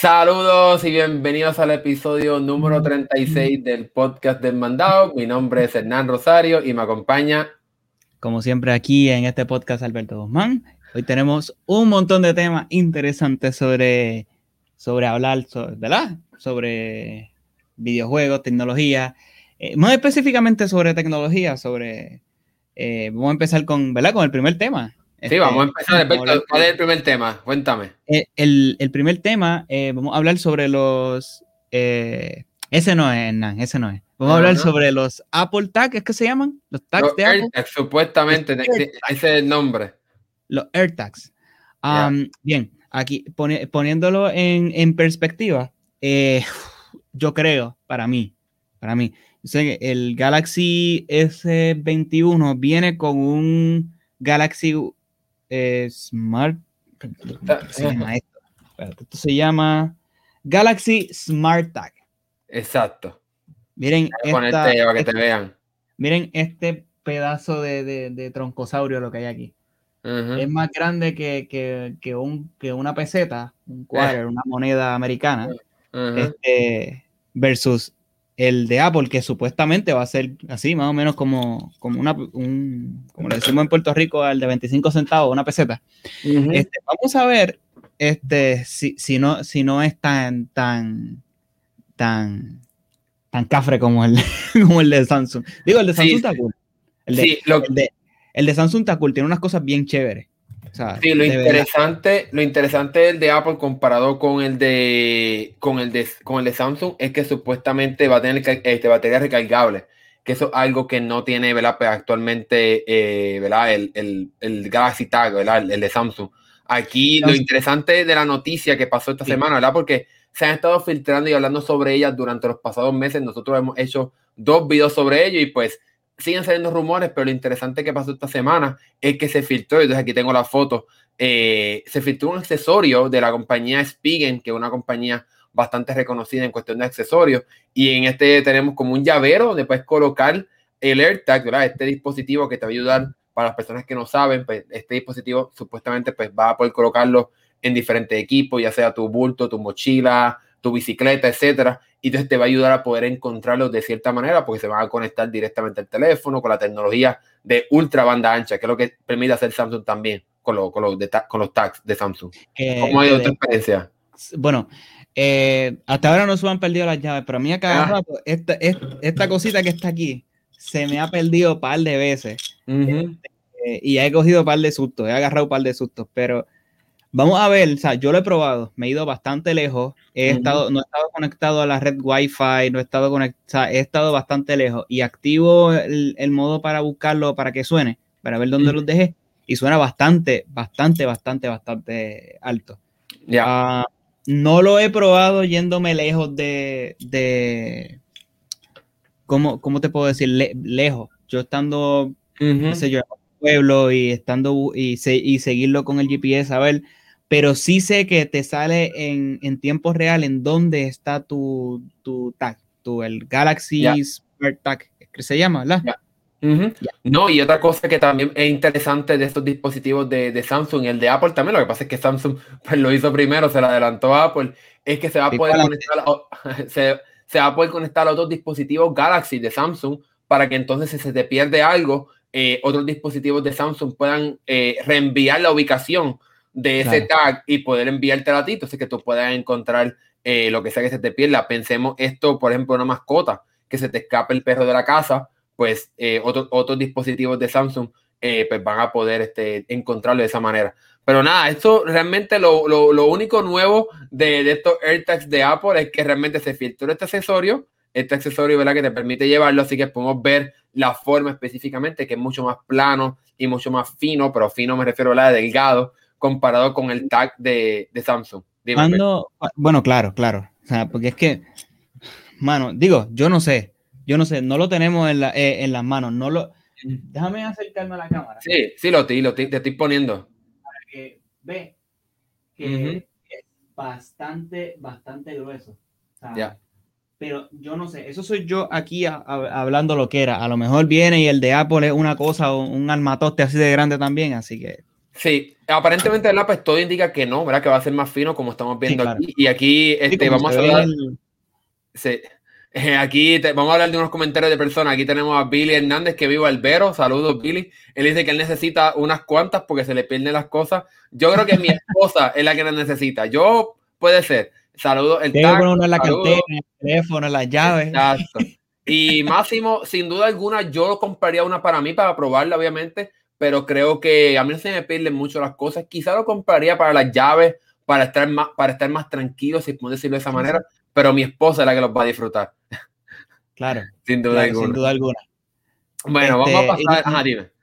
Saludos y bienvenidos al episodio número 36 del podcast del mandado. Mi nombre es Hernán Rosario y me acompaña. Como siempre aquí en este podcast Alberto Guzmán. Hoy tenemos un montón de temas interesantes sobre, sobre hablar, ¿verdad? Sobre videojuegos, tecnología, eh, más específicamente sobre tecnología, sobre... Eh, vamos a empezar con, ¿verdad? Con el primer tema. Sí, vamos a empezar. Alberto, ¿Cuál es el primer tema? Cuéntame. Eh, el, el, primer tema, eh, vamos a hablar sobre los. Eh, ese no es, Nan, ese no es. Vamos a hablar sobre los Apple Tags, ¿es que se llaman? Los tags de Apple. supuestamente, ese es el nombre. Los AirTags. Um, Bien, aquí poniéndolo en, en perspectiva, yo creo, para mí, para mí, el Galaxy S21 viene con un Galaxy Smart. Se llama esto? esto se llama Galaxy Smart Tag. Exacto. Miren, esta, para que te vean. miren este pedazo de, de, de, troncosaurio lo que hay aquí. Es más grande que, que, que, un, que una peseta, un quarter, una moneda americana, este, versus el de Apple, que supuestamente va a ser así, más o menos como, como una, un, como le decimos en Puerto Rico, al de 25 centavos, una peseta. este, vamos a ver este, si, si, no, si no es tan, tan, tan, tan cafre como el, como el de Samsung. Digo, el de Samsung está cool. El de, el, de, el de Samsung está cool, tiene unas cosas bien chéveres sí, lo interesante, lo interesante del de Apple comparado con el de con el de con el de Samsung es que supuestamente va a tener este, batería recargable, que eso es algo que no tiene ¿verdad? Pues actualmente eh, ¿verdad? El, el, el, Galaxy Tag, ¿verdad? El, de Samsung. Aquí lo interesante de la noticia que pasó esta semana, ¿verdad? Porque se han estado filtrando y hablando sobre ellas durante los pasados meses. Nosotros hemos hecho dos videos sobre ello y pues siguen saliendo rumores, pero lo interesante que pasó esta semana es que se filtró, entonces aquí tengo la foto, eh, se filtró un accesorio de la compañía Spigen, que es una compañía bastante reconocida en cuestión de accesorios, y en este tenemos como un llavero donde puedes colocar el AirTag, ¿verdad? Este dispositivo que te va a ayudar para las personas que no saben, pues este dispositivo supuestamente pues va a poder colocarlo en diferentes equipos, ya sea tu bulto, tu mochila, tu bicicleta, etcétera, y entonces te va a ayudar a poder encontrarlos de cierta manera porque se van a conectar directamente al teléfono con la tecnología de ultra banda ancha, que es lo que permite hacer Samsung también con, con, los, con los tags de Samsung. Eh, ¿Cómo ha ido tu experiencia? Bueno, eh, hasta ahora no se me han perdido las llaves, pero a mí acá ah. esta, esta, cosita que está aquí se me ha perdido un par de veces. Este, y he cogido un par de sustos, he agarrado un par de sustos, pero Vamos a ver, o sea, yo lo he probado, me he ido bastante lejos, he estado, no he estado conectado a la red Wi-Fi, no he estado conectado, he estado bastante lejos y activo el, modo para buscarlo para que suene, para ver dónde los dejé y suena bastante, bastante, bastante, bastante alto. Ya. Ah, no lo he probado yéndome lejos de, de ¿cómo, ¿cómo, te puedo decir? lejos. Yo estando, no sé yo, en un pueblo y estando y, y seguirlo con el GPS a ver pero sí sé que te sale en, en tiempo real en dónde está tu, tu tag, tu, el Galaxy Smart Tag, que se llama, ¿verdad? No, y otra cosa que también es interesante de estos dispositivos de, de, Samsung y el de Apple también, lo que pasa es que Samsung pues, lo hizo primero, se lo adelantó a Apple, es que se va a poder conectar, se, se, va a poder conectar a otros dispositivos Galaxy de Samsung para que entonces si se te pierde algo, eh, otros dispositivos de Samsung puedan eh, reenviar la ubicación de ese tag y poder enviarte a ti, entonces que tú puedas encontrar eh, lo que sea que se te pierda. Pensemos esto, por ejemplo, una mascota, que se te escape el perro de la casa, pues eh, otros dispositivos de Samsung eh, pues van a poder este, encontrarlo de esa manera. Pero nada, esto realmente lo, lo, lo único nuevo de, de, estos AirTags de Apple es que realmente se filtró este accesorio, este accesorio ¿verdad? que te permite llevarlo, así que podemos ver la forma específicamente, que es mucho más plano y mucho más fino, pero fino me refiero a la de delgado, comparado con el tag de, de Samsung. Cuando, bueno, claro, claro. O sea, porque es que, mano, digo, yo no sé, yo no sé, no lo tenemos en, la, eh, en las manos, no lo... Déjame acercarme a la cámara. Sí, sí, lo, te, lo te, estoy poniendo. Para que ve que es bastante, bastante grueso. ya. Pero yo no sé, eso soy yo aquí hablando lo que era. A lo mejor viene y el de Apple es una cosa, un armatoste así de grande también, así que Sí, aparentemente el pues todo indica que no, ¿verdad? Que va a ser más fino como estamos viendo aquí. Y aquí este, vamos a hablar... Sí. Aquí vamos a hablar de unos comentarios de personas. Aquí tenemos a Billy Hernández que vive Albero. Saludos, Billy. Él dice que él necesita unas cuantas porque se le pierden las cosas. Yo creo que mi esposa es la que las necesita. Yo puede ser. Saludos. El teléfono, la cartera, el teléfono, las llaves. Exacto. Y Máximo, sin duda alguna, yo compraría una para mí para probarla, obviamente pero creo que a mí no se me pierden mucho las cosas. Quizá lo compraría para las llaves, para estar más, para estar más tranquilo, si puedo decirlo de esa manera, pero mi esposa es la que los va a disfrutar. Claro. sin, duda alguna. sin duda alguna. Bueno, vamos a este, pasar. Ajá, dime.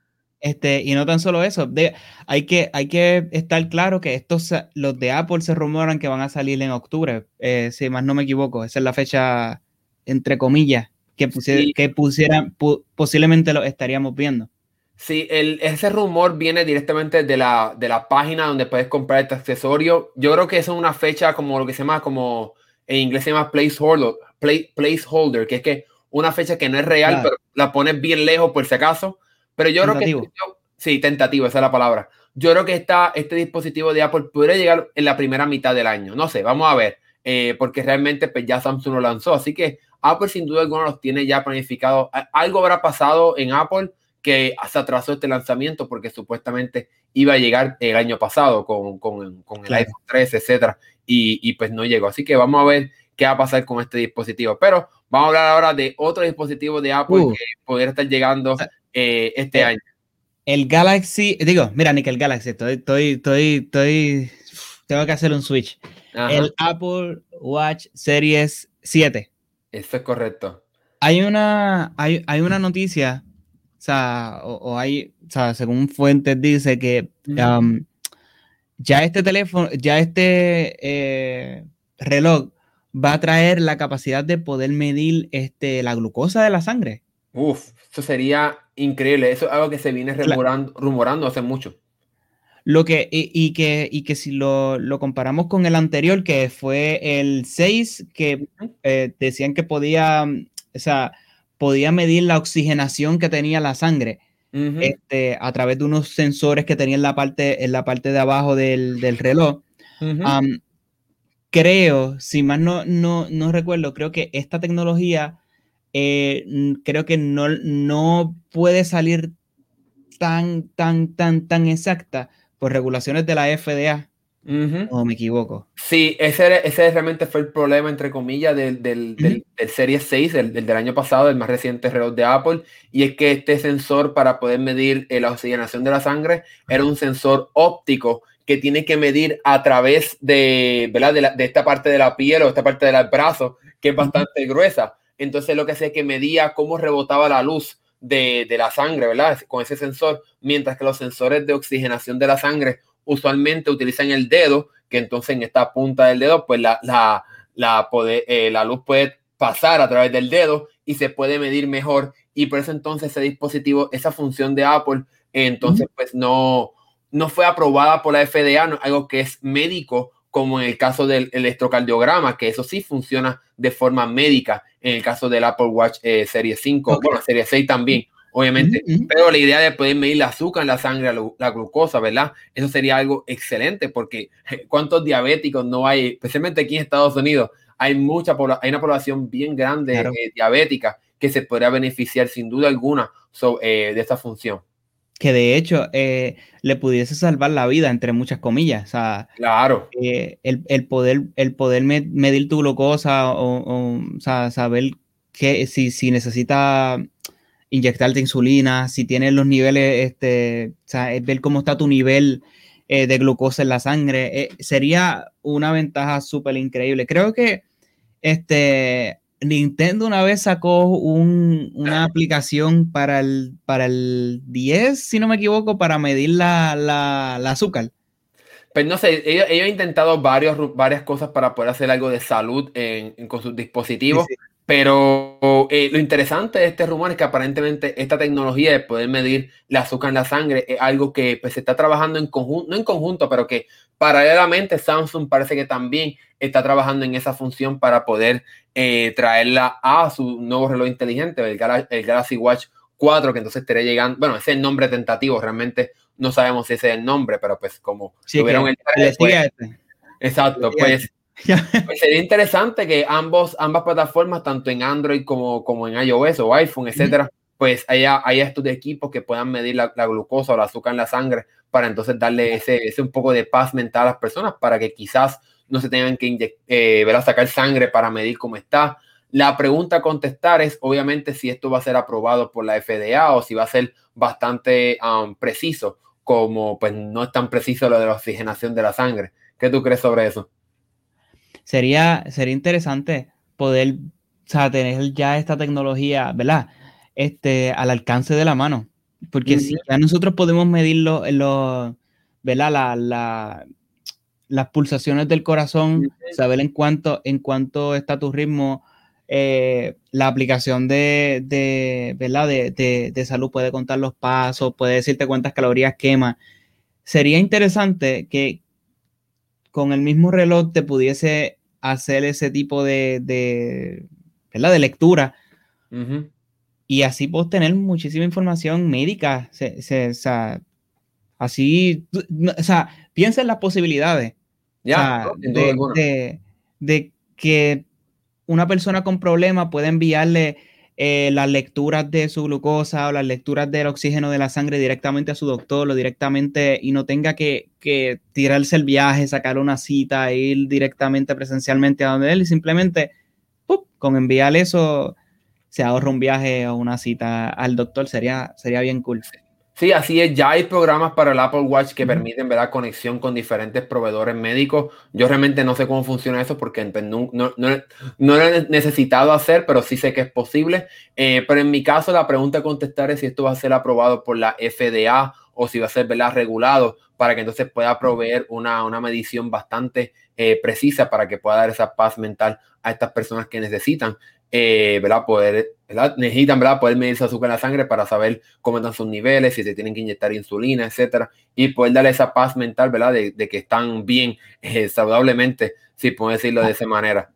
Este, y no tan solo eso, de, hay, que, hay que estar claro que estos, los de Apple se rumoran que van a salir en octubre, eh, si más no me equivoco, esa es la fecha, entre comillas, que, que pusieran, posiblemente lo estaríamos viendo. Sí, el, ese rumor viene directamente de la, de la página donde puedes comprar este accesorio. Yo creo que es una fecha como lo que se llama, como en inglés se llama placeholder, placeholder que es que una fecha que no es real, pero la pones bien lejos por si acaso. Pero yo creo que... Sí, tentativo, esa es la palabra. Yo creo que esta, este dispositivo de Apple podría llegar en la primera mitad del año. No sé, vamos a ver, eh, porque realmente pues, ya Samsung lo lanzó. Así que Apple sin duda alguna los tiene ya planificado. Algo habrá pasado en Apple que se atrasó este lanzamiento porque supuestamente iba a llegar el año pasado con, con, con el iPhone 13, etcétera, y, y, pues no llegó. Así que vamos a ver qué va a pasar con este dispositivo. Pero vamos a hablar ahora de otro dispositivo de Apple uh. que podría estar llegando eh, este eh, año. El Galaxy, digo, mira, ni que el Galaxy, estoy, estoy, estoy, estoy, tengo que hacer un switch. El Apple Watch Series 7. Eso es correcto. Hay una, hay, hay una noticia sea, o, hay, o sea, según fuentes dice que ya este teléfono, ya este eh, reloj va a traer la capacidad de poder medir este, la glucosa de la sangre. Uf, eso sería increíble. Eso es algo que se viene rumorando, rumorando hace mucho. Lo que, y, que, y que si lo, lo, comparamos con el anterior, que fue el 6, que eh, decían que podía, o sea, podía medir la oxigenación que tenía la sangre este, a través de unos sensores que tenía en la parte, en la parte de abajo del, reloj. creo, si más no, no, no, recuerdo, creo que esta tecnología eh, creo que no, no puede salir tan, tan, tan, tan exacta por regulaciones de la FDA. ¿O me equivoco? Sí, ese, ese realmente fue el problema, entre comillas, del, del, del, Series 6, del, del, año pasado, el más reciente reloj de Apple, y es que este sensor para poder medir eh, la oxigenación de la sangre era un sensor óptico que tiene que medir a través de, ¿verdad? de, de esta parte de la piel o esta parte del brazo, que es bastante gruesa. Entonces lo que hacía es que medía cómo rebotaba la luz de, de la sangre, ¿verdad? Con ese sensor, mientras que los sensores de oxigenación de la sangre usualmente utilizan el dedo, que entonces en esta punta del dedo, pues la, la, la, eh, la luz puede pasar a través del dedo y se puede medir mejor. Y por eso entonces ese dispositivo, esa función de Apple, entonces pues no, no fue aprobada por la FDA, no, algo que es médico, como en el caso del electrocardiograma, que eso sí funciona de forma médica en el caso del Apple Watch eh, Serie 5, bueno, Serie 6 también obviamente, pero la idea de poder medir el azúcar en la sangre, la, glucosa, ¿verdad? Eso sería algo excelente porque cuántos diabéticos no hay, especialmente aquí en Estados Unidos, hay mucha hay una población bien grande eh, diabética que se podría beneficiar sin duda alguna eh, de esta función. Que de hecho eh, le pudiese salvar la vida, entre muchas comillas. O sea, claro. el, poder, el poder medir tu glucosa o, o, sea, saber que si, si necesita inyectarte insulina, si tienes los niveles, este, o sea, ver cómo está tu nivel eh, de glucosa en la sangre, eh, sería una ventaja súper increíble. Creo que este, Nintendo una vez sacó una aplicación para el, para el 10, si no me equivoco, para medir la, la, azúcar. Pues no sé, ellos, han intentado varios, varias cosas para poder hacer algo de salud con sus dispositivos. Pero eh, lo interesante de este rumor es que aparentemente esta tecnología de poder medir el azúcar en la sangre es algo que pues, se está trabajando en conjunto, no en conjunto, pero que paralelamente Samsung parece que también está trabajando en esa función para poder eh, traerla a su nuevo reloj inteligente, el, Galaxy Watch 4, que entonces estaría llegando, bueno, ese es el nombre tentativo, realmente no sabemos si ese es el nombre, pero pues como tuvieron el pues, este. Exacto, pues, pues, sería interesante que ambos, ambas plataformas, tanto en Android como, como en iOS o iPhone, etcétera, pues haya, haya estos equipos que puedan medir la, glucosa o el azúcar en la sangre para entonces darle ese, ese un poco de paz mental a las personas para que quizás no se tengan que eh, ver a sacar sangre para medir cómo está. La pregunta a contestar es obviamente si esto va a ser aprobado por la FDA o si va a ser bastante um, preciso, como pues no es tan preciso lo de la oxigenación de la sangre. ¿Qué tú crees sobre eso? Sería, sería interesante poder tener ya esta tecnología, ¿verdad? Este, al alcance de la mano. Porque si ya nosotros podemos los, ¿verdad? La, la, las pulsaciones del corazón, saber en cuánto, en cuánto está tu ritmo, eh, la aplicación de, de ¿verdad? De, de, salud puede contar los pasos, puede decirte cuántas calorías quema. Sería interesante que con el mismo reloj te pudiese hacer ese tipo de, de, ¿verdad? de lectura. Y así puedes tener muchísima información médica. así, o sea, piensa en las posibilidades. Ya, de, que una persona con problemas puede enviarle eh, las lecturas de su glucosa o las lecturas del oxígeno de la sangre directamente a su doctor o directamente y no tenga que, tirarse el viaje, sacar una cita, ir directamente presencialmente a donde él y simplemente con enviar eso se ahorra un viaje o una cita al doctor, sería, sería bien cool. Sí, así es. Ya hay programas para el Apple Watch que permiten ¿verdad? conexión con diferentes proveedores médicos. Yo realmente no sé cómo funciona eso porque pues, no, no, lo he necesitado hacer, pero sí sé que es posible. Eh, pero en mi caso, la pregunta a contestar es si esto va a ser aprobado por la FDA o si va a ser ¿verdad? regulado para que entonces pueda proveer una, una medición bastante eh, precisa para que pueda dar esa paz mental a estas personas que necesitan eh, ¿verdad? Poder, ¿verdad? Necesitan, ¿verdad? Poder medir su azúcar en la sangre para saber cómo están sus niveles, si se tienen que inyectar insulina, etcétera, y poder darle esa paz mental, ¿verdad? De, de que están bien, eh, saludablemente, si puedo decirlo de esa manera.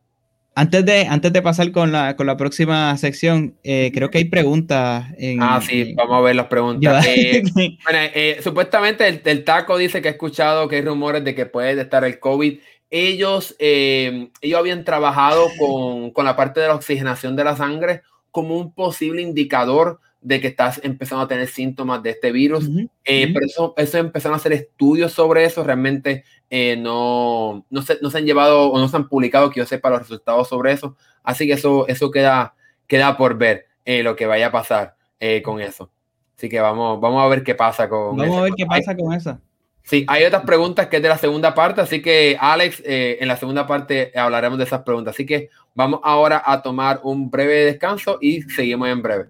Antes de, antes de pasar con la, con la próxima sección, eh, creo que hay preguntas. En, ah, sí, vamos a ver las preguntas. Eh, bueno, eh, supuestamente el, el, taco dice que ha escuchado que hay rumores de que puede estar el COVID ellos, eh, ellos habían trabajado con, con, la parte de la oxigenación de la sangre como un posible indicador de que estás empezando a tener síntomas de este virus. Eh, pero eso, eso, empezaron a hacer estudios sobre eso. Realmente eh, no, no, se, no se han llevado o no se han publicado que yo sepa los resultados sobre eso. Así que eso, eso queda, queda por ver lo que vaya a pasar con eso. Así que vamos, vamos a ver qué pasa con Vamos a ver qué pasa con eso. Sí, hay otras preguntas que es de la segunda parte, así que Alex, eh, en la segunda parte hablaremos de esas preguntas. Así que vamos ahora a tomar un breve descanso y seguimos en breve.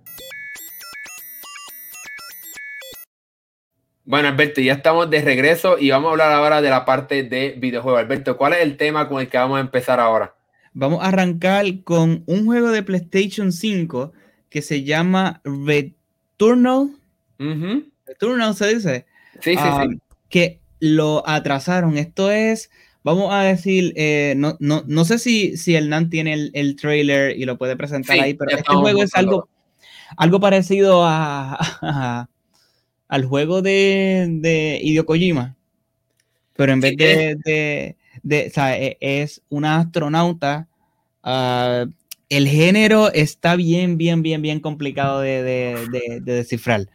Bueno, Alberto, ya estamos de regreso y vamos a hablar ahora de la parte de videojuegos. Alberto, ¿cuál es el tema con el que vamos a empezar ahora? Vamos a arrancar con un juego de PlayStation 5 que se llama Returnal. Returnal se dice. Sí, sí, sí. Que lo atrasaron. Esto es, vamos a decir, eh, no, no, no, sé si, si Hernán tiene el, el trailer y lo puede presentar ahí, pero este juego es algo, algo parecido a, al juego de, de Hideo Kojima. Pero en vez de, de, o sea, e, es una astronauta. Ah, el género está bien, bien, bien, bien complicado de, de descifrar.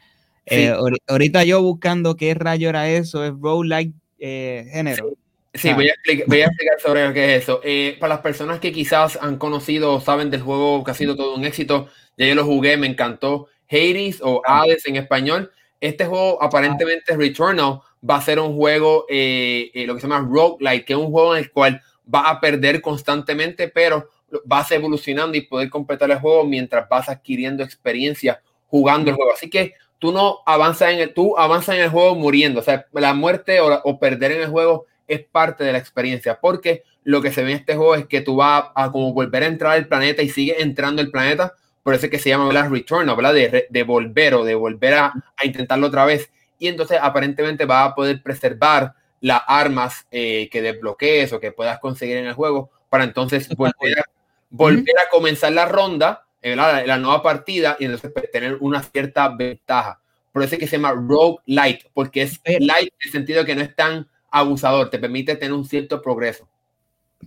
Eh, ahorita yo buscando qué rayo era eso, es roguelike eh, género. Sí, voy, a explicar, sobre lo que es eso. Eh, para las personas que quizás han conocido o saben del juego que ha sido todo un éxito, ya yo lo jugué, me encantó. Hades o ah. Hades en español. Este juego aparentemente Returnal va a ser un juego, lo que se llama roguelike, que es un juego en el cual va a perder constantemente, pero vas evolucionando y poder completar el juego mientras vas adquiriendo experiencia jugando el juego. Así que tú no avanzas en el, tú avanzas en el juego muriendo. O sea, la muerte o, perder en el juego es parte de la experiencia, porque lo que se ve en este juego es que tú vas a, como volver a entrar al planeta y sigues entrando el planeta, por eso es que se llama ¿verdad? Return, ¿verdad? De, de volver o de volver a, intentarlo otra vez. Y entonces aparentemente va a poder preservar las armas eh, que desbloquees o que puedas conseguir en el juego para entonces volver a, volver a comenzar la ronda la, la, nueva partida y entonces pues, tener una cierta ventaja. Por eso es que se llama Rogue Light, porque es light en el sentido que no es tan abusador, te permite tener un cierto progreso.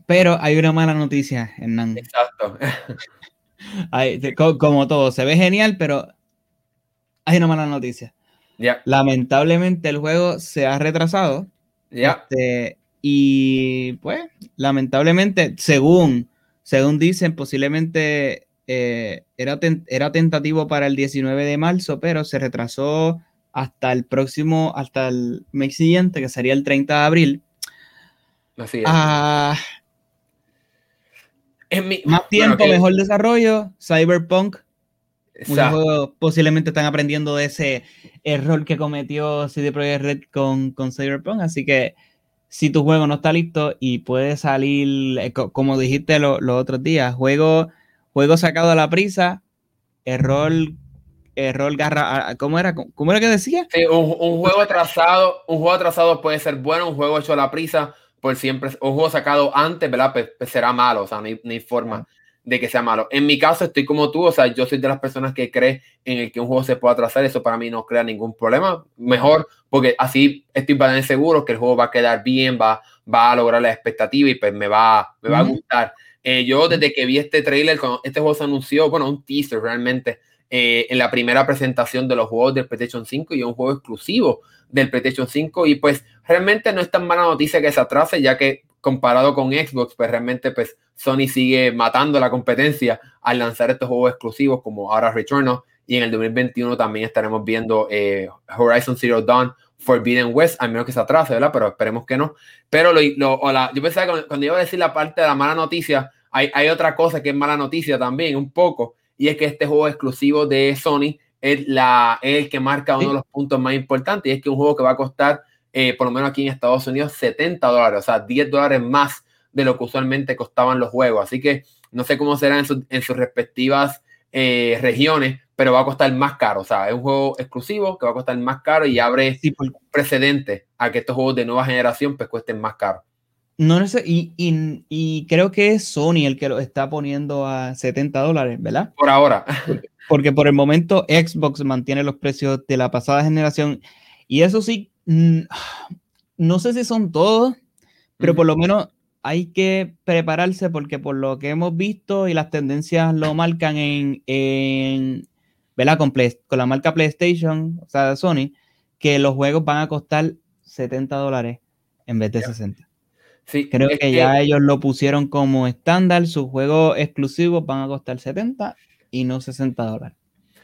Pero hay una mala noticia, Hernán. Exacto. como todo, se ve genial, pero hay una mala noticia. Lamentablemente el juego se ha retrasado. Ya. Este, y pues, lamentablemente, según, según dicen, posiblemente eh, era, era tentativo para el 19 de marzo, pero se retrasó hasta el próximo, hasta el mes siguiente, que sería el 30 de abril. Así es. Ah, más tiempo, mejor desarrollo, Cyberpunk. posiblemente están aprendiendo de ese error que cometió CD Projekt Red con, con Cyberpunk, así que si tu juego no está listo y puede salir, eh, como dijiste los otros días, juego, juego sacado a la prisa, error, error garra, ¿cómo era? ¿Cómo era que decía? un, un, juego atrasado, un juego atrasado puede ser bueno, un juego hecho a la prisa por siempre, un juego sacado antes, ¿verdad? Pues, pues será malo, o sea, no hay, forma de que sea malo. En mi caso, estoy como tú, o sea, yo soy de las personas que cree en el que un juego se pueda atrasar, eso para mí no crea ningún problema, mejor, porque así estoy bastante seguro que el juego va a quedar bien, va, va a lograr la expectativa y pues me va, me va a gustar. Eh, yo desde que vi este trailer, cuando este juego se anunció, bueno, un teaser realmente, eh, en la primera presentación de los juegos del PlayStation 5 y un juego exclusivo del PlayStation 5 y pues realmente no es tan mala noticia que se atrase ya que comparado con Xbox pues realmente pues Sony sigue matando la competencia al lanzar estos juegos exclusivos como ahora Returnal y en el 2021 también estaremos viendo eh, Horizon Zero Dawn Forbidden West, al menos que se atrase, ¿verdad? Pero esperemos que no. Pero lo, yo pensaba que cuando, iba a decir la parte de la mala noticia, hay, hay otra cosa que es mala noticia también, un poco, y es que este juego exclusivo de Sony es, la, el que marca uno de los puntos más importantes y es que un juego que va a costar, eh, por lo menos aquí en Estados Unidos, 70 dólares, o sea, 10 dólares más de lo que usualmente costaban los juegos. Así que no sé cómo será en, en sus respectivas eh, regiones, pero va a costar más caro. O sea, es un juego exclusivo que va a costar más caro y abre precedente a que estos juegos de nueva generación pues cuesten más caro. No sé, y, y, y, creo que es Sony el que lo está poniendo a 70 dólares, ¿verdad? Por ahora. Porque por el momento Xbox mantiene los precios de la pasada generación. Y eso sí, mm, no sé si son todos, pero por lo menos hay que prepararse porque por lo que hemos visto y las tendencias lo marcan en, en ¿verdad? Con, con la marca PlayStation, o sea, Sony, que los juegos van a costar 70 dólares en vez de 60. Sí, Creo que, ya ellos lo pusieron como estándar, sus juegos exclusivos van a costar 70 y no 60 dólares.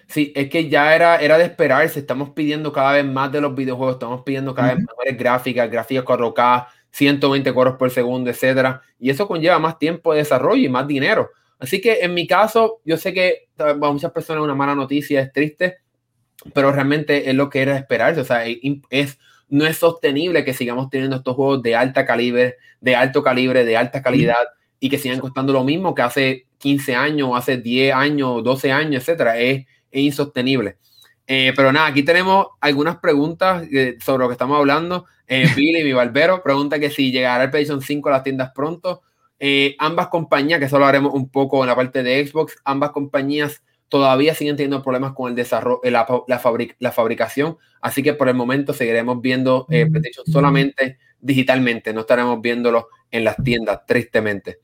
Sí, es que ya era, era de esperarse. Estamos pidiendo cada vez más de los videojuegos, estamos pidiendo cada vez mejores gráficas, gráficas 4K, 120 cuadros por segundo, etcétera. Y eso conlleva más tiempo de desarrollo y más dinero. Así que en mi caso, yo sé que para muchas personas una mala noticia es triste, pero realmente es lo que era esperarse. O sea, es, no es sostenible que sigamos teniendo estos juegos de alta calibre, de alto calibre, de alta calidad y que sigan costando lo mismo que hace 15 años, hace 10 años, 12 años, etcétera, es, insostenible. Eh, pero nada, aquí tenemos algunas preguntas eh, sobre lo que estamos hablando. Eh, Billy, mi barbero, pregunta que si llegará el PlayStation 5 a las tiendas pronto. Eh, ambas compañías, que solo haremos un poco en la parte de Xbox, ambas compañías todavía siguen teniendo problemas con el desarrollo, la, la, la fabricación. Así que por el momento seguiremos viendo PlayStation solamente digitalmente, no estaremos viéndolo en las tiendas, tristemente.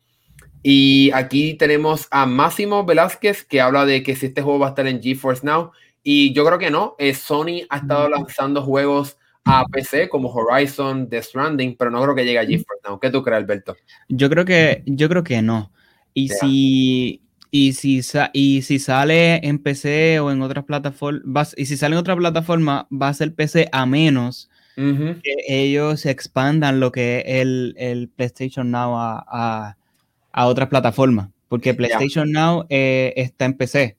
Y aquí tenemos a Máximo Velázquez que habla de que si este juego va a estar en GeForce Now. Y yo creo que no. Eh, Sony ha estado lanzando juegos a PC como Horizon, The Stranding, pero no creo que llegue a GeForce Now. ¿Qué tú crees, Alberto? Yo creo que, yo creo que no. Y si, y si, y si sale en PC o en otras plataformas, y si sale en otra plataforma, va a ser PC a menos que ellos expandan lo que es el, el PlayStation Now a a otras plataformas, porque PlayStation Now eh, está en PC,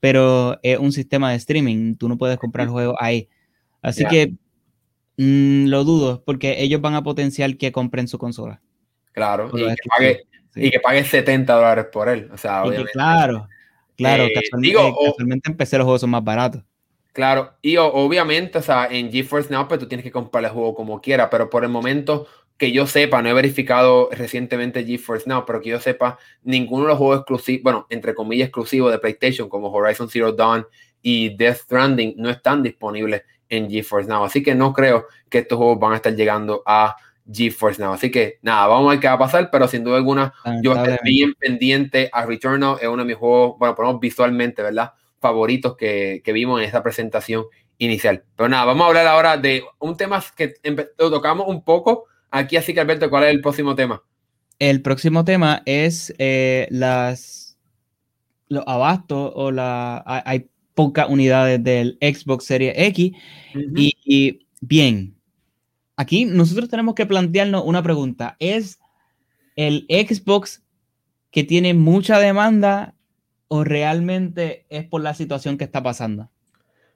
pero es un sistema de streaming, tú no puedes comprar juegos ahí. Así que mm, lo dudo, porque ellos van a potenciar que compren su consola. Claro, y que, pague, 70 dólares por él. O sea, obviamente. claro, claro, eh, casualmente, en PC los juegos son más baratos. Claro, y obviamente, o sea, en GeForce Now, pues tú tienes que comprar el juego como quiera, pero por el momento que yo sepa, no he verificado recientemente GeForce Now, pero que yo sepa, ninguno de los juegos exclusivos, bueno, entre comillas exclusivos de PlayStation, como Horizon Zero Dawn y Death Stranding, no están disponibles en GeForce Now. Así que no creo que estos juegos van a estar llegando a GeForce Now. Así que nada, vamos a ver qué va a pasar, pero sin duda alguna, yo estoy bien pendiente a Returnal. Es uno de mis juegos, bueno, por visualmente, ¿verdad? Favoritos que, que vimos en esta presentación inicial. Pero nada, vamos a hablar ahora de un tema que lo tocamos un poco aquí, así que Alberto, ¿cuál es el próximo tema? El próximo tema es eh, las los abastos o la hay pocas unidades del Xbox Series X y, bien, aquí nosotros tenemos que plantearnos una pregunta. ¿Es el Xbox que tiene mucha demanda o realmente es por la situación que está pasando?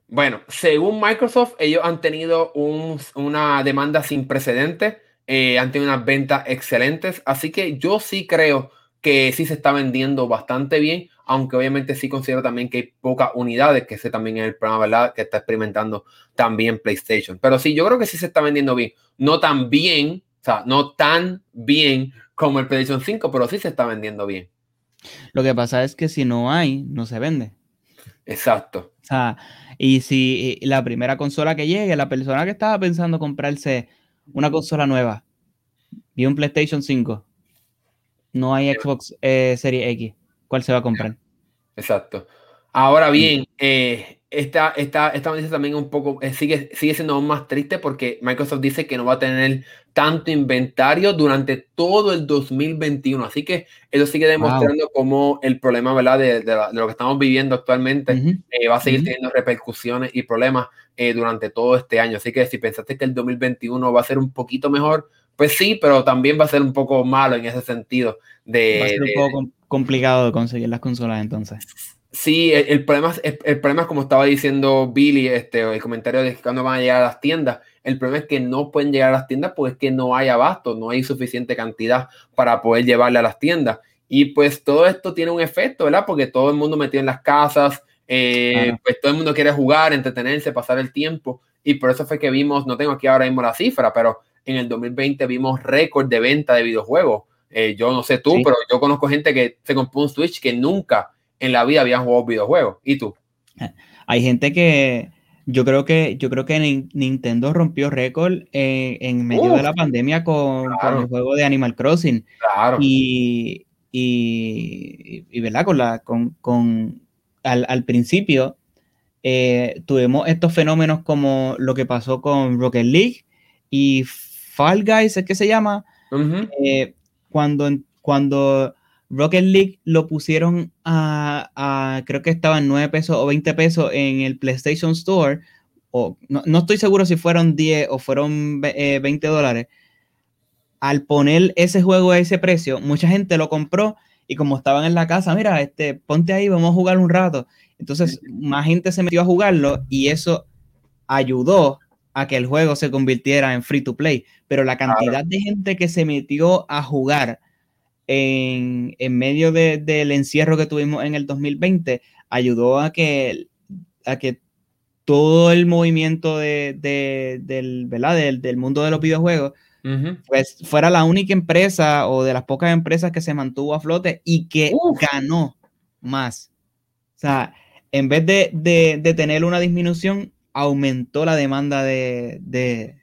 Bueno, según Microsoft, ellos han tenido una demanda sin precedentes, eh, han tenido unas ventas excelentes, así que yo sí creo que sí se está vendiendo bastante bien, aunque obviamente sí considero también que hay pocas unidades, que ese también es el problema, ¿verdad? Que está experimentando también PlayStation. Pero sí, yo creo que sí se está vendiendo bien. No tan bien, o sea, no tan bien como el PlayStation 5, pero sí se está vendiendo bien. Lo que pasa es que si no hay, no se vende. Exacto. O sea, y si la primera consola que llegue, la persona que estaba pensando comprarse una consola nueva, vio un PlayStation 5, no hay Xbox eh, Serie X. ¿Cuál se va a comprar? Exacto. Ahora bien, eh, esta, esta, esta noticia también un poco eh, sigue, sigue siendo aún más triste porque Microsoft dice que no va a tener tanto inventario durante todo el 2021. Así que eso sigue demostrando cómo el problema ¿verdad? De, lo que estamos viviendo actualmente eh, va a seguir teniendo repercusiones y problemas durante todo este año. Así que si pensaste que el 2021 va a ser un poquito mejor, pues sí, pero también va a ser un poco malo en ese sentido. De, va a ser un poco complicado de conseguir las consolas entonces. Sí, el, problema, es, el, problema es como estaba diciendo Billy, este, el comentario de cuándo van a llegar a las tiendas. El problema es que no pueden llegar a las tiendas porque es que no hay abasto, no hay suficiente cantidad para poder llevarle a las tiendas. Y pues todo esto tiene un efecto, ¿verdad? Porque todo el mundo metido en las casas, eh, pues todo el mundo quiere jugar, entretenerse, pasar el tiempo. Y por eso fue que vimos, no tengo aquí ahora mismo la cifra, pero en el 2020 vimos récord de venta de videojuegos. Eh, yo no sé tú, pero yo conozco gente que se compró un Switch que nunca en la vida había jugado videojuegos. ¿Y tú? Hay gente que yo creo que yo creo que Nintendo rompió récord en, medio de la pandemia con, el juego de Animal Crossing. Claro. Y, y, ¿verdad? Con la, con, con al, principio eh, tuvimos estos fenómenos como lo que pasó con Rocket League y Fall Guys, es que se llama, eh, cuando, cuando Rocket League lo pusieron a, creo que estaban 9 pesos o 20 pesos en el PlayStation Store, o no, estoy seguro si fueron 10 o fueron 20 eh, dólares. Al poner ese juego a ese precio, mucha gente lo compró y como estaban en la casa, mira, este, ponte ahí, vamos a jugar un rato. Entonces, más gente se metió a jugarlo y eso ayudó a que el juego se convirtiera en free to play, pero la cantidad de gente que se metió a jugar en, en medio del encierro que tuvimos en el 2020 ayudó a que, a que todo el movimiento de, del, ¿verdad? Del, mundo de los videojuegos pues fuera la única empresa o de las pocas empresas que se mantuvo a flote y que ganó más. O sea, en vez de, de tener una disminución, aumentó la demanda de,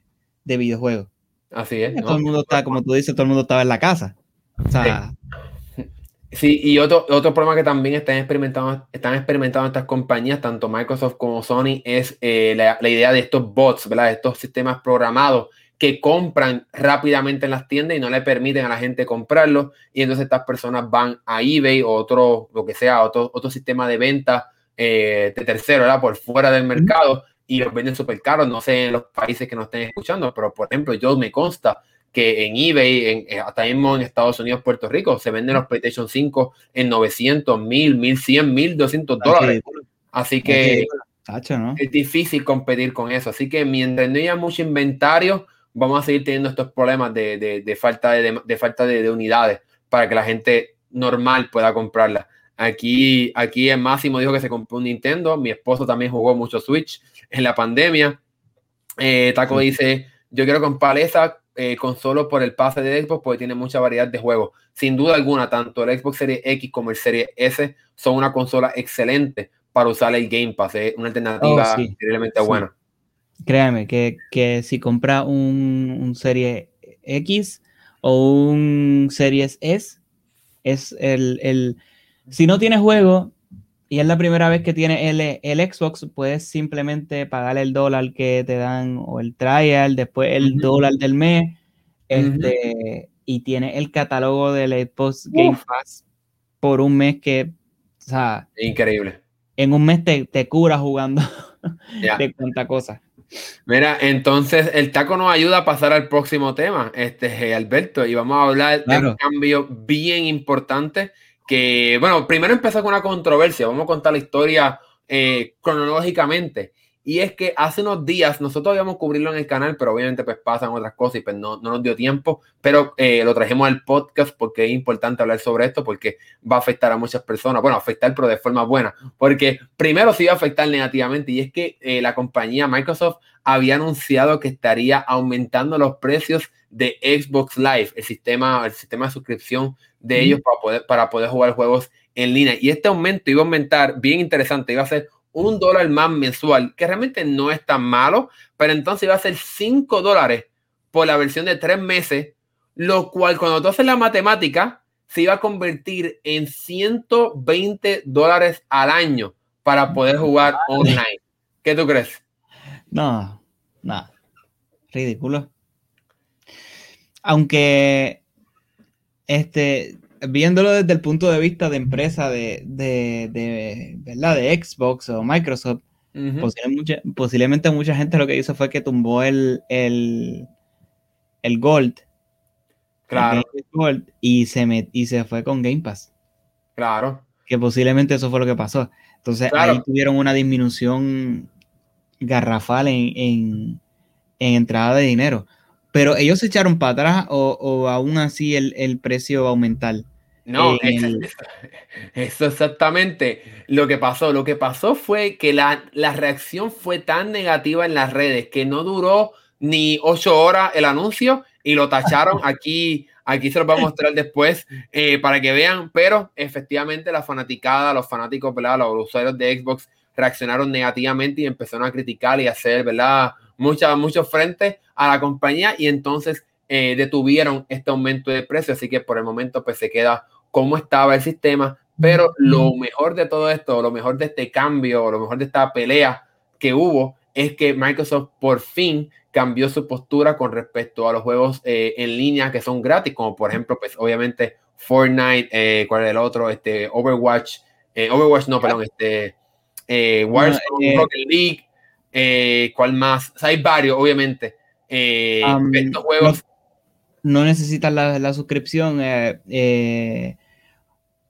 videojuegos. Así es. Todo el mundo está, como tú dices, todo el mundo estaba en la casa. sí. y otro, otro problema que también están experimentando, están experimentando estas compañías, tanto Microsoft como Sony, es eh, la, idea de estos bots, ¿verdad? Estos sistemas programados que compran rápidamente en las tiendas y no le permiten a la gente comprarlos. Y entonces estas personas van a eBay o otro, lo que sea, otro, otro sistema de venta eh, de tercero, ¿verdad? Por fuera del mercado y los venden súper caros. No sé en los países que nos estén escuchando, pero por ejemplo, yo me consta que en eBay, en, eh, hasta mismo en Estados Unidos, Puerto Rico, se venden los PlayStation 5 en 900, 1000, 1100, 1200 dólares. Así que es difícil competir con eso. Así que mientras no haya mucho inventario, vamos a seguir teniendo estos problemas de, de, falta, de, de falta de, unidades para que la gente normal pueda comprarla. Aquí, aquí el Máximo dijo que se compró un Nintendo. Mi esposo también jugó mucho Switch en la pandemia. Eh, Taco dice: Yo quiero comprar esa, eh, consola por el pase de Xbox porque tiene mucha variedad de juegos. Sin duda alguna, tanto el Xbox Series X como el Series S son una consola excelente para usar el Game Pass. Es una alternativa oh, increíblemente buena. Créame que, que si compra un, un Serie X o un Series S, es el, el si no tiene juego y es la primera vez que tiene el, el, Xbox, puedes simplemente pagar el dólar que te dan o el trial, después el dólar del mes, este, y tiene el catálogo del Xbox Game Pass por un mes que, o sea, increíble. En un mes te, te cura jugando de cuánta cosa. Mira, entonces el taco nos ayuda a pasar al próximo tema, este Alberto, y vamos a hablar de un cambio bien importante que, bueno, primero empezó con una controversia, vamos a contar la historia eh, cronológicamente. Y es que hace unos días nosotros habíamos cubrirlo en el canal, pero obviamente pues pasan otras cosas y pues no, no nos dio tiempo, pero eh, lo trajimos al podcast porque es importante hablar sobre esto porque va a afectar a muchas personas, bueno, afectar pero de forma buena, porque primero sí va a afectar negativamente y es que eh, la compañía Microsoft había anunciado que estaría aumentando los precios de Xbox Live, el sistema, el sistema de suscripción de ellos para poder, para poder jugar juegos en línea. Y este aumento iba a aumentar, bien interesante, iba a ser un dólar más mensual, que realmente no es tan malo, pero entonces iba a ser cinco dólares por la versión de tres meses, lo cual cuando tú haces la matemática, se iba a convertir en 120 dólares al año para poder jugar online. ¿Qué tú crees? No, no, ridículo. Aunque este, viéndolo desde el punto de vista de empresa de, de, ¿verdad? de Xbox o Microsoft, posiblemente, mucha, gente lo que hizo fue que tumbó el, el, el Gold. Claro. y, se y se fue con Game Pass. Claro. Que posiblemente eso fue lo que pasó. Entonces ahí tuvieron una disminución garrafal en, en, en entrada de dinero. Pero ellos se echaron para atrás o, aún así el, precio va a aumentar. No, eso, exactamente lo que pasó. Lo que pasó fue que la, reacción fue tan negativa en las redes que no duró ni ocho horas el anuncio y lo tacharon aquí. Aquí se los voy a mostrar después eh, para que vean, pero efectivamente la fanaticada, los fanáticos, ¿verdad? los usuarios de Xbox reaccionaron negativamente y empezaron a criticar y hacer, ¿verdad? Muchos frentes a la compañía y entonces eh, detuvieron este aumento de precio. Así que por el momento pues se queda como estaba el sistema. Pero lo mejor de todo esto, lo mejor de este cambio, lo mejor de esta pelea que hubo es que Microsoft por fin cambió su postura con respecto a los juegos eh, en línea que son gratis, como por ejemplo, pues obviamente Fortnite, eh, ¿cuál es el otro? Este, Overwatch, Overwatch no, perdón, este, Warzone, Rocket League, eh, ¿Cuál más? hay varios, obviamente. Eh, estos juegos. No, necesitan la, suscripción. Eh,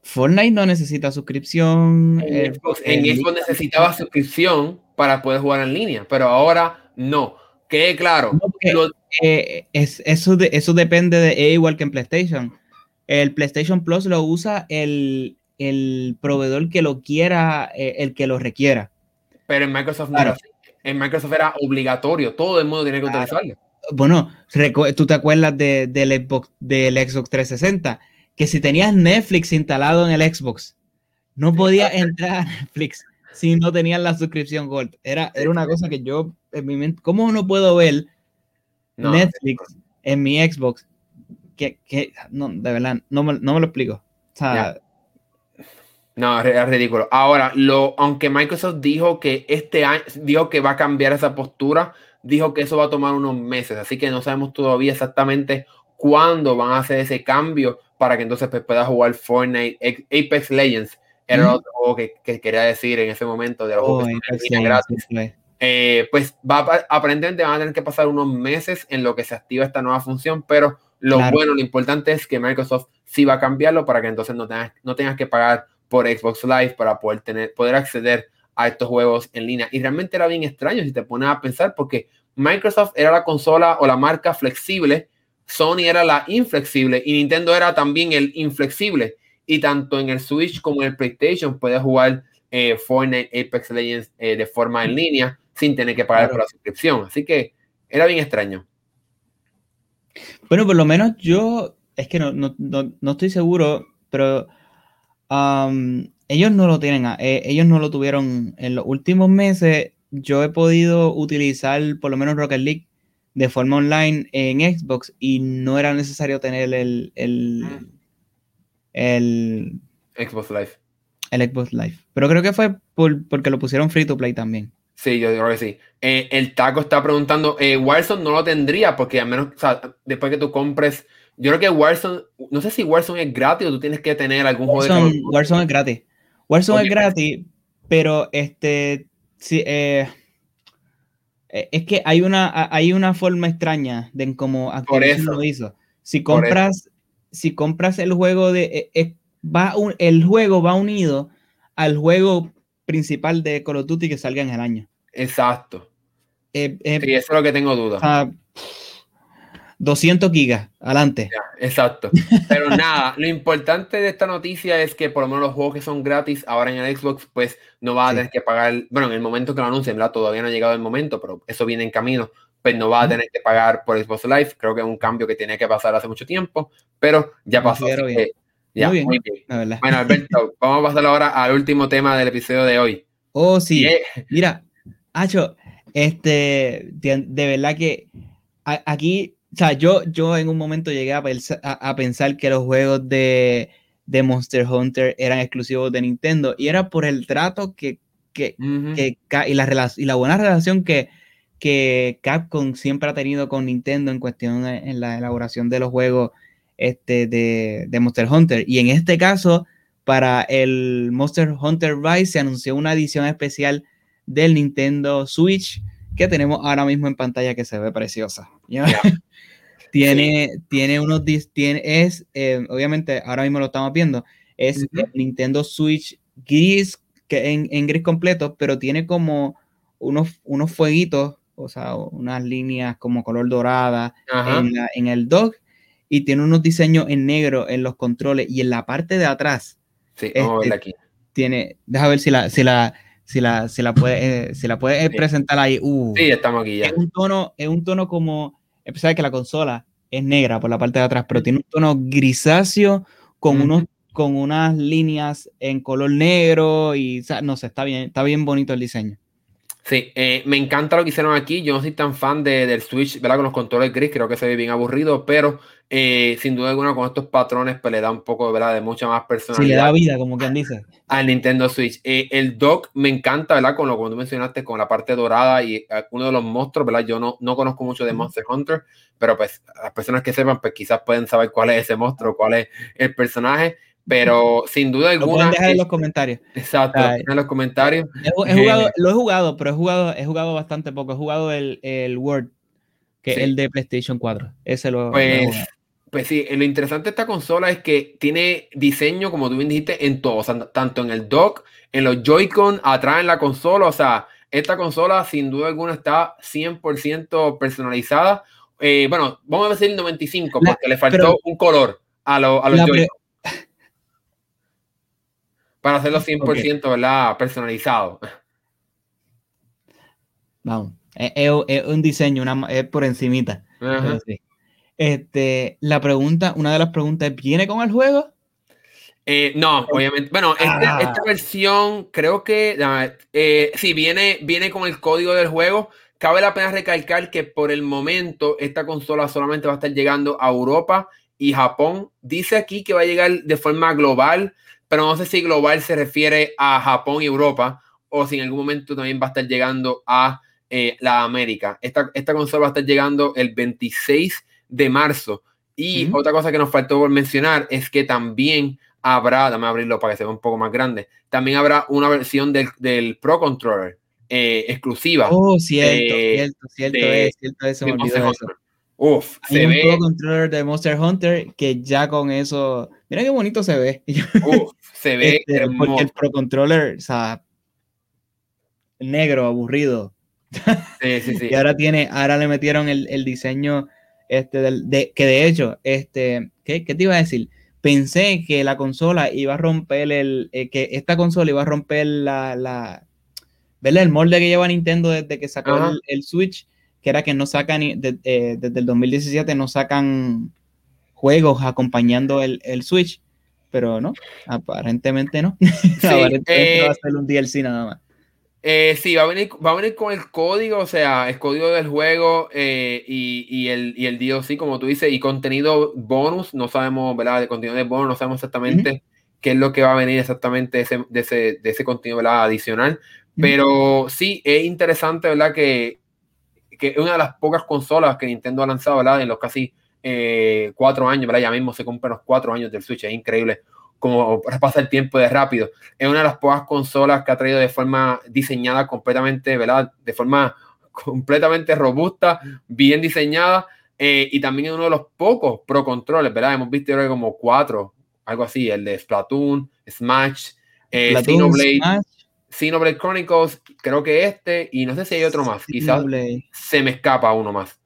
Fortnite no necesita suscripción. En Xbox, necesitaba suscripción para poder jugar en línea, pero ahora no. Que claro. eso, eso depende de igual que en PlayStation. El PlayStation Plus lo usa el, proveedor que lo quiera, el que lo requiera. Pero en Microsoft no en Microsoft era obligatorio, todo el mundo tiene que utilizarlo. Bueno, tú te acuerdas de, del, Xbox, del Xbox 360, que si tenías Netflix instalado en el Xbox, no podías entrar a Netflix si no tenías la suscripción Gold. Era, era una cosa que yo, en mi mente, ¿cómo no puedo ver Netflix en mi Xbox? Que, que, no, de verdad, no me, no me lo explico. O sea, no, es ridículo. Ahora, lo, aunque Microsoft dijo que este año, dijo que va a cambiar esa postura, dijo que eso va a tomar unos meses, así que no sabemos todavía exactamente cuándo van a hacer ese cambio para que entonces pues, pueda jugar Fortnite, Apex Legends, era otro juego que, quería decir en ese momento de los juegos oh, gratis. Eh, pues va aparentemente van a tener que pasar unos meses en lo que se activa esta nueva función, pero lo bueno, lo importante es que Microsoft sí va a cambiarlo para que entonces no tengas, no tengas que pagar por Xbox Live para poder, tener, poder acceder a estos juegos en línea. Y realmente era bien extraño si te pones a pensar, porque Microsoft era la consola o la marca flexible, Sony era la inflexible y Nintendo era también el inflexible. Y tanto en el Switch como en el PlayStation puedes jugar eh, Fortnite, Apex Legends eh, de forma en línea sin tener que pagar por la suscripción. Así que era bien extraño. Bueno, por lo menos yo, es que no, no, no, estoy seguro, pero ellos no lo tienen, eh, ellos no lo tuvieron en los últimos meses. Yo he podido utilizar por lo menos Rocket League de forma online en Xbox y no era necesario tener el, el, el Xbox Live. El Xbox Live. Pero creo que fue porque lo pusieron free to play también. Sí, yo creo que sí. Eh, el taco está preguntando, eh, Warzone no lo tendría porque al menos, o sea, después que tú compres, yo creo que Warzone, no sé si Warzone es gratis o tú tienes que tener algún juego de... Warzone es gratis. Warzone es gratis, pero este, sí, eh, eh, es que hay una, hay una forma extraña de cómo Activision lo hizo. Si compras, si compras el juego de, eh, eh, va el juego va unido al juego principal de Call of Duty que salga en el año. Exacto. sí, eso es lo que tengo duda. 200 gigas, adelante. exacto. Pero nada, lo importante de esta noticia es que por lo menos los juegos que son gratis ahora en el Xbox, pues no va a tener que pagar, bueno, en el momento que lo anuncien, ¿verdad? Todavía no ha llegado el momento, pero eso viene en camino, pues no va a tener que pagar por Xbox Live. Creo que es un cambio que tiene que pasar hace mucho tiempo, pero ya pasó. ya, muy bien. Bueno, Alberto, vamos a pasar ahora al último tema del episodio de hoy. Oh, sí. Mira, Hacho, este, de verdad que aquí o sea, yo, yo en un momento llegué a, a, pensar que los juegos de, de, Monster Hunter eran exclusivos de Nintendo y era por el trato que, que, que y, la y la buena relación que, que Capcom siempre ha tenido con Nintendo en cuestión de, en la elaboración de los juegos este, de, de, Monster Hunter. Y en este caso, para el Monster Hunter Rise se anunció una edición especial del Nintendo Switch que tenemos ahora mismo en pantalla que se ve preciosa. tiene, tiene unos, tiene, es, eh, obviamente, ahora mismo lo estamos viendo, es Nintendo Switch gris, que en, gris completo, pero tiene como unos, unos fueguitos, o sea, unas líneas como color dorada en, el dock, y tiene unos diseños en negro en los controles y en la parte de atrás. Sí, vamos a este, aquí. Tiene, deja ver si la, si la, si la, si la puedes, si la puedes presentar ahí. Uh, sí, estamos aquí ya. Es un tono, es un tono como a que la consola es negra por la parte de atrás, pero tiene un tono grisáceo con, unos, con unas líneas en color negro y no sé, está bien, está bien bonito el diseño. Sí, eh, me encanta lo que hicieron aquí. Yo no soy tan fan de, del Switch, ¿verdad? Con los controles gris, creo que se ve bien aburrido, pero eh, sin duda alguna con estos patrones pues le da un poco, ¿verdad? De mucha más personalidad. Sí, le da vida, como quien dice. Al Nintendo Switch. Eh, el dock me encanta, ¿verdad? Con lo que tú mencionaste, con la parte dorada y uno de los monstruos, ¿verdad? Yo no, no conozco mucho de Monster Hunter, pero pues las personas que sepan, pues quizás pueden saber cuál es ese monstruo, cuál es el personaje pero sin duda alguna. Lo dejar en los comentarios. Exacto, en los comentarios. He, jugado, lo he jugado, pero he jugado, he jugado bastante poco. He jugado el, el Word, que es el de PlayStation 4. Ese lo, pues, pues sí, lo interesante de esta consola es que tiene diseño, como tú bien dijiste, en todo. O sea, tanto en el dock, en los Joy-Con, atrás en la consola. O sea, esta consola sin duda alguna está 100% personalizada. Eh, bueno, vamos a decir 95 porque le faltó un color a, lo, a los Joy-Con para hacerlo 100%, ¿verdad? Personalizado. Vamos, es, un diseño, una, es por encimita. Este, la pregunta, una de las preguntas, ¿viene con el juego? Eh, no, obviamente. Bueno, ah. esta, versión creo que eh, sí viene, viene con el código del juego. Cabe la pena recalcar que por el momento esta consola solamente va a estar llegando a Europa y Japón. Dice aquí que va a llegar de forma global pero no sé si global se refiere a Japón y Europa o si en algún momento también va a estar llegando a eh, la América. Esta, esta consola va a estar llegando el 26 de marzo. Y otra cosa que nos faltó por mencionar es que también habrá, dame abrirlo para que se vea un poco más grande, también habrá una versión del, del Pro Controller eh, exclusiva. Oh, cierto, eh, cierto, cierto, es, cierto, eso me olvidó. Uf, se un ve. Pro Controller de Monster Hunter que ya con eso Mira qué bonito se ve. se ve este, Porque el Pro Controller, o sea, negro, aburrido. Sí, sí, sí. y ahora tiene, ahora le metieron el, el diseño, este, del, de, que de hecho, este, ¿qué, ¿qué, te iba a decir? Pensé que la consola iba a romper el, eh, que esta consola iba a romper la, la, ¿verdad? El molde que lleva Nintendo desde que sacó el, el, Switch, que era que no sacan, eh, desde el 2017 no sacan juegos acompañando el, el Switch, pero no, aparentemente no. aparentemente va a ser un DLC nada más. Eh, sí, va a, venir, va a venir con el código, o sea, el código del juego eh, y, y, el, y el DLC, como tú dices, y contenido bonus, no sabemos, ¿verdad? De contenido de bonus, no sabemos exactamente qué es lo que va a venir exactamente de ese, de ese, de ese contenido, ¿verdad? Adicional. Pero sí, es interesante, ¿verdad? Que, que es una de las pocas consolas que Nintendo ha lanzado, ¿verdad? En los casi eh, cuatro años, ¿verdad? Ya mismo se cumplen los cuatro años del Switch, es increíble como pasa el tiempo de rápido. Es una de las pocas consolas que ha traído de forma diseñada completamente, ¿verdad? De forma completamente robusta, bien diseñada, eh, y también es uno de los pocos pro controles, ¿verdad? Hemos visto ahora como cuatro, algo así, el de Splatoon, Smash, eh, Xenoblade, Xenoblade Chronicles, creo que este, y no sé si hay otro más, quizás se me escapa uno más.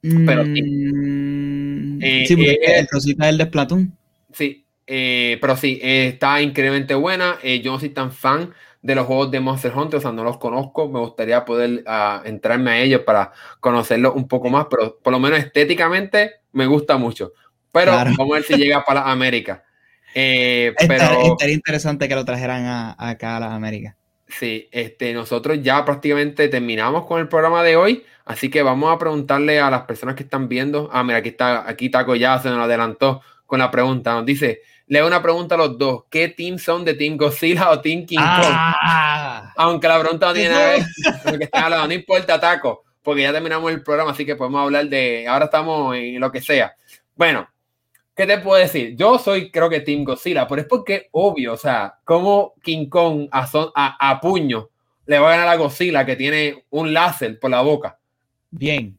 Pero sí. Mm, eh, sí, porque eh, el el de Splatoon. Sí, eh, pero sí, eh, está increíblemente buena. Eh, yo no soy tan fan de los juegos de Monster Hunter, o sea, no los conozco. Me gustaría poder uh, entrarme a ellos para conocerlos un poco más, pero por lo menos estéticamente me gusta mucho. Pero vamos a ver si llega para América. Eh, pero, estaría interesante que lo trajeran a, acá a las Américas. Sí, este, nosotros ya prácticamente terminamos con el programa de hoy, así que vamos a preguntarle a las personas que están viendo. Ah, mira, aquí está, aquí Taco ya se nos adelantó con la pregunta. Nos dice, leo una pregunta a los dos. ¿Qué team son de Team Godzilla o Team King Kong? Ah. Aunque la pregunta no tiene nada que ver con No importa, Taco, porque ya terminamos el programa, así que podemos hablar de. Ahora estamos en lo que sea. Bueno, ¿qué te puedo decir? Yo soy, creo que Team Godzilla, pero es porque obvio, o sea, como King Kong a, a, puño le va a ganar a Godzilla que tiene un láser por la boca. Bien.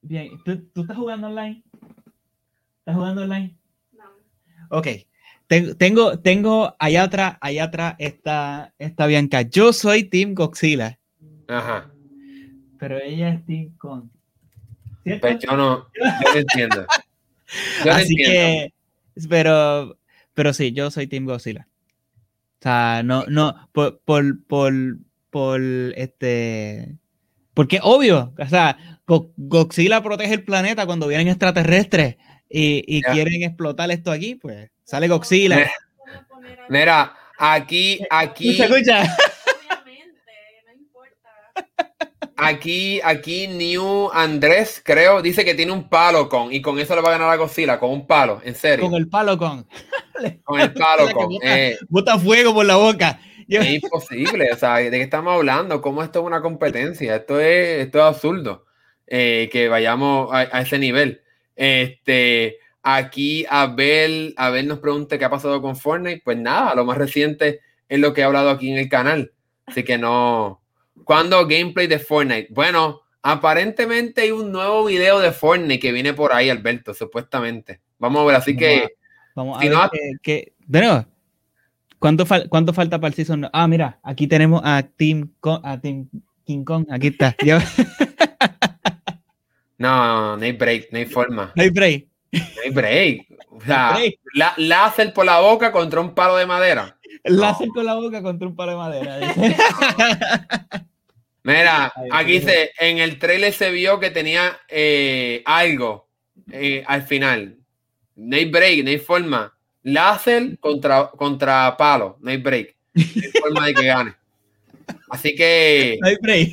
Bien. ¿Tú, ¿Tú, estás jugando online? ¿Estás jugando online? Ok. Tengo, tengo, allá atrás, allá atrás está, está Bianca. Yo soy Team Godzilla. Ajá. Pero ella es Team Kong. Pues yo no, yo no entiendo. Yo Así que, pero, pero sí, yo soy Team Godzilla. O sea, no, no, por, por, por, por este, porque obvio, o sea, Godzilla protege el planeta cuando vienen extraterrestres y, quieren explotar esto aquí, pues sale Godzilla. Mira, aquí, aquí. ¿Se escucha? Aquí, aquí New Andrés, creo, dice que tiene un palo con y con eso le va a ganar a Godzilla, con un palo, en serio. Con el palo con. con el palo con. Bota, fuego por la boca. Es imposible, o sea, ¿de qué estamos hablando? ¿Cómo esto es una competencia? Esto es, esto es absurdo eh, que vayamos a, ese nivel. Este, aquí Abel, Abel nos pregunta qué ha pasado con Fortnite. Pues nada, lo más reciente es lo que he hablado aquí en el canal. Así que no. ¿Cuándo gameplay de Fortnite? Bueno, aparentemente hay un nuevo video de Fortnite que viene por ahí, Alberto, supuestamente. Vamos a ver, así que. vamos a ver que, Bueno, ¿cuánto, ¿cuánto, falta para el season? Ah, mira, aquí tenemos a Team, a Team King Kong. Aquí está. No, no hay break, no hay forma. No hay break. No hay break. O sea, La, láser por la boca contra un palo de madera. Láser con la boca contra un palo de madera. Mira, aquí dice, en el trailer se vio que tenía eh, algo eh, al final. No hay break, no hay forma. Láser contra, contra palo, no hay break. No hay forma de que gane. Así que... No hay break.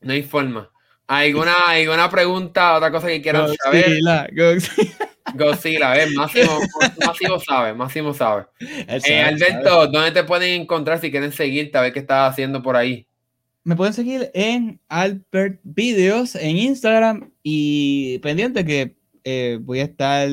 No hay forma. ¿Alguna, ¿Alguna pregunta, otra cosa que quieran saber? Godzilla. Godzilla, a ver, Máximo, Máximo sabe, Máximo sabe. Eh, Alberto, ¿dónde te pueden encontrar si quieren seguirte a ver qué estás haciendo por ahí? Me pueden seguir en Albert Videos en Instagram y pendiente que eh, voy a estar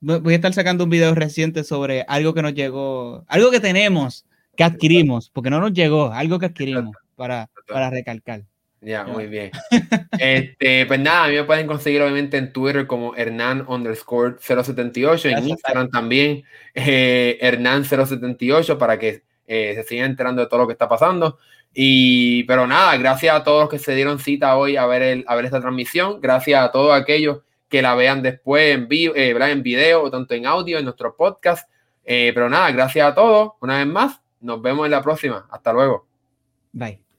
voy a estar sacando un video reciente sobre algo que nos llegó, algo que tenemos, que adquirimos, porque no nos llegó, algo que adquirimos para, para recalcar. Ya, muy bien. Este, pues nada, a mí me pueden conseguir obviamente en Twitter como Hernán underscore 078, en Instagram también eh, Hernán 078 para que eh, se sigan enterando de todo lo que está pasando. Y, pero nada, gracias a todos los que se dieron cita hoy a ver, el, a ver esta transmisión, gracias a todos aquellos que la vean después en, vivo, eh, en video o tanto en audio en nuestro podcast. pero nada, gracias a todos una vez más. Nos vemos en la próxima. Hasta luego. Bye.